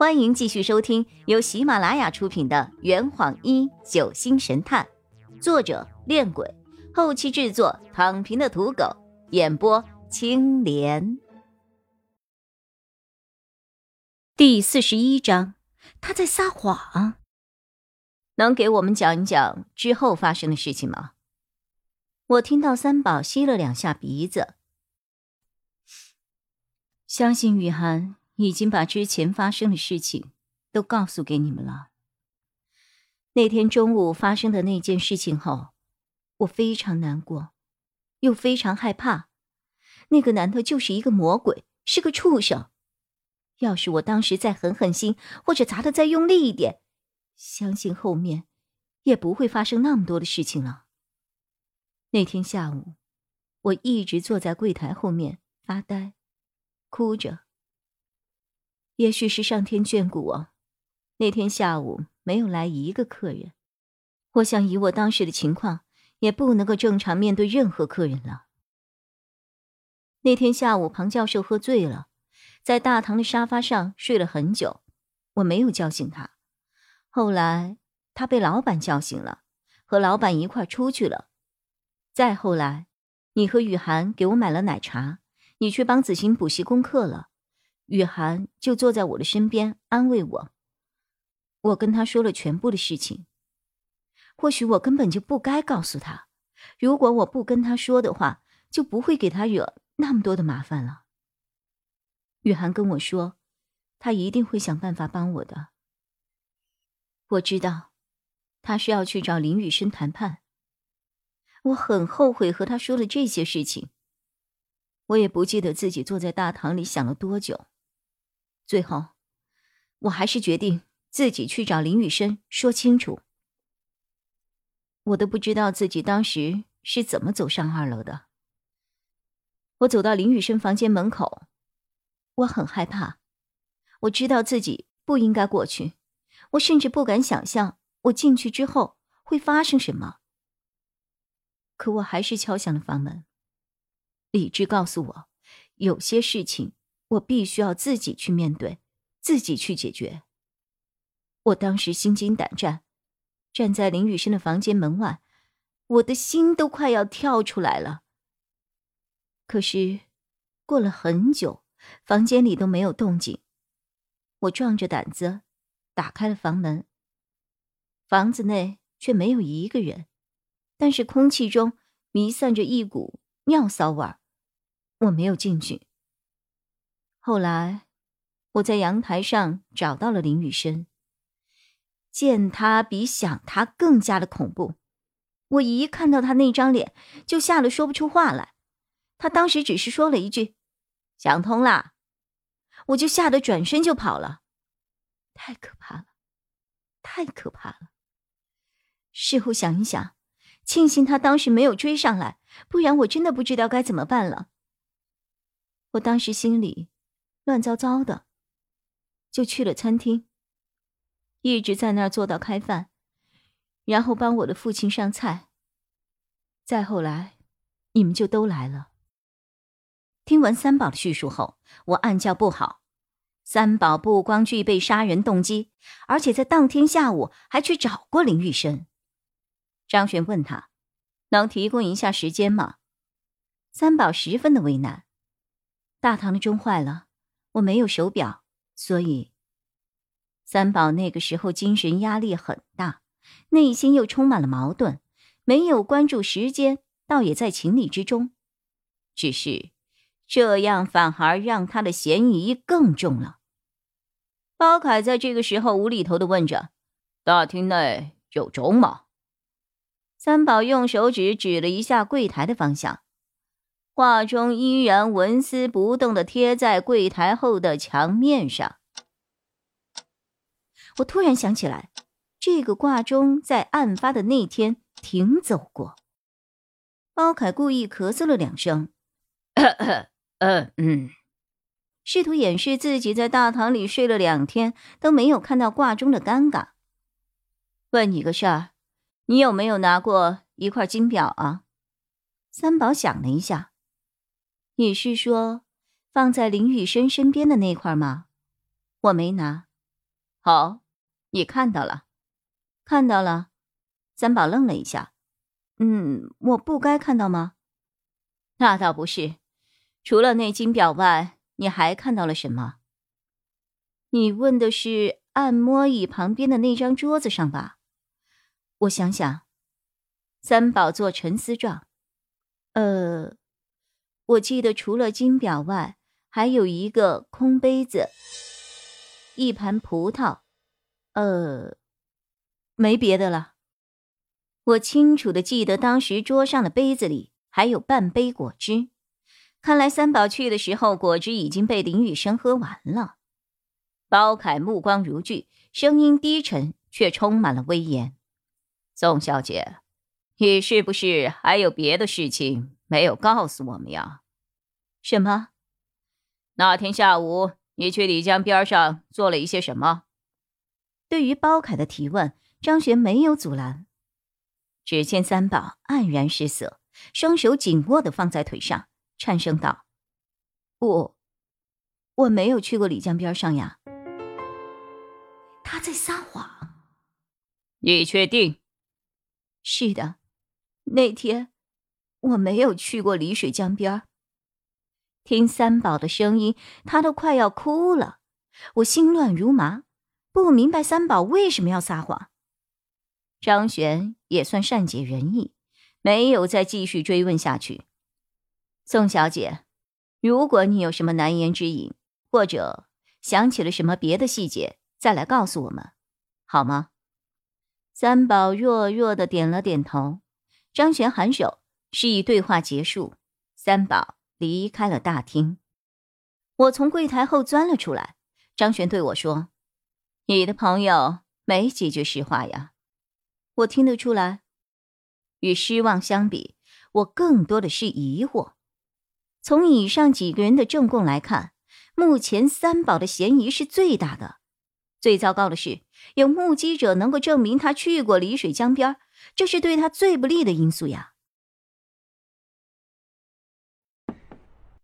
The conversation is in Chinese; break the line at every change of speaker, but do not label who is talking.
欢迎继续收听由喜马拉雅出品的《圆谎一九星神探》，作者：恋鬼，后期制作：躺平的土狗，演播：青莲。第四十一章，他在撒谎。能给我们讲一讲之后发生的事情吗？我听到三宝吸了两下鼻子，相信雨涵。已经把之前发生的事情都告诉给你们了。那天中午发生的那件事情后，我非常难过，又非常害怕。那个男的就是一个魔鬼，是个畜生。要是我当时再狠狠心，或者砸的再用力一点，相信后面也不会发生那么多的事情了。那天下午，我一直坐在柜台后面发呆，哭着。也许是上天眷顾我，那天下午没有来一个客人。我想以我当时的情况，也不能够正常面对任何客人了。那天下午，庞教授喝醉了，在大堂的沙发上睡了很久，我没有叫醒他。后来他被老板叫醒了，和老板一块出去了。再后来，你和雨涵给我买了奶茶，你去帮子欣补习功课了。雨涵就坐在我的身边安慰我。我跟他说了全部的事情。或许我根本就不该告诉他。如果我不跟他说的话，就不会给他惹那么多的麻烦了。雨涵跟我说，他一定会想办法帮我的。我知道，他是要去找林雨生谈判。我很后悔和他说了这些事情。我也不记得自己坐在大堂里想了多久。最后，我还是决定自己去找林雨生说清楚。我都不知道自己当时是怎么走上二楼的。我走到林雨生房间门口，我很害怕，我知道自己不应该过去，我甚至不敢想象我进去之后会发生什么。可我还是敲响了房门。理智告诉我，有些事情。我必须要自己去面对，自己去解决。我当时心惊胆战，站在林雨生的房间门外，我的心都快要跳出来了。可是，过了很久，房间里都没有动静。我壮着胆子打开了房门，房子内却没有一个人，但是空气中弥散着一股尿骚味儿。我没有进去。后来，我在阳台上找到了林雨生。见他比想他更加的恐怖，我一看到他那张脸，就吓得说不出话来。他当时只是说了一句：“想通了。”我就吓得转身就跑了。太可怕了，太可怕了。事后想一想，庆幸他当时没有追上来，不然我真的不知道该怎么办了。我当时心里……乱糟糟的，就去了餐厅，一直在那儿做到开饭，然后帮我的父亲上菜。再后来，你们就都来了。听完三宝的叙述后，我暗叫不好。三宝不光具备杀人动机，而且在当天下午还去找过林玉生。张璇问他：“能提供一下时间吗？”三宝十分的为难。大堂的钟坏了。我没有手表，所以三宝那个时候精神压力很大，内心又充满了矛盾，没有关注时间，倒也在情理之中。只是这样反而让他的嫌疑更重了。包凯在这个时候无厘头的问着：“大厅内有钟吗？”三宝用手指指了一下柜台的方向。画中依然纹丝不动的贴在柜台后的墙面上。我突然想起来，这个挂钟在案发的那天停走过。包凯故意咳嗽了两声，咳 嗯嗯，试图掩饰自己在大堂里睡了两天都没有看到挂钟的尴尬。问你个事儿，你有没有拿过一块金表啊？三宝想了一下。你是说，放在林雨生身边的那块吗？我没拿，好，你看到了，看到了。三宝愣了一下，嗯，我不该看到吗？那倒不是，除了那金表外，你还看到了什么？你问的是按摩椅旁边的那张桌子上吧？我想想，三宝做沉思状。呃，我记得除了金表外，还有一个空杯子，一盘葡萄。呃，没别的了。我清楚的记得当时桌上的杯子里还有半杯果汁，看来三宝去的时候，果汁已经被林雨生喝完了。包凯目光如炬，声音低沉却充满了威严。宋小姐，你是不是还有别的事情没有告诉我们呀？什么？那天下午你去李江边上做了一些什么？对于包凯的提问，张璇没有阻拦。只见三宝黯然失色，双手紧握的放在腿上，颤声道：“我，我没有去过李江边上呀。”
他在撒谎。
你确定？是的，那天我没有去过丽水江边。听三宝的声音，他都快要哭了。我心乱如麻，不明白三宝为什么要撒谎。张璇也算善解人意，没有再继续追问下去。宋小姐，如果你有什么难言之隐，或者想起了什么别的细节，再来告诉我们，好吗？三宝弱弱的点了点头，张璇颔首，示意对话结束。三宝离开了大厅。我从柜台后钻了出来。张璇对我说：“你的朋友没几句实话呀。”我听得出来，与失望相比，我更多的是疑惑。从以上几个人的证供来看，目前三宝的嫌疑是最大的。最糟糕的是，有目击者能够证明他去过丽水江边，这是对他最不利的因素呀。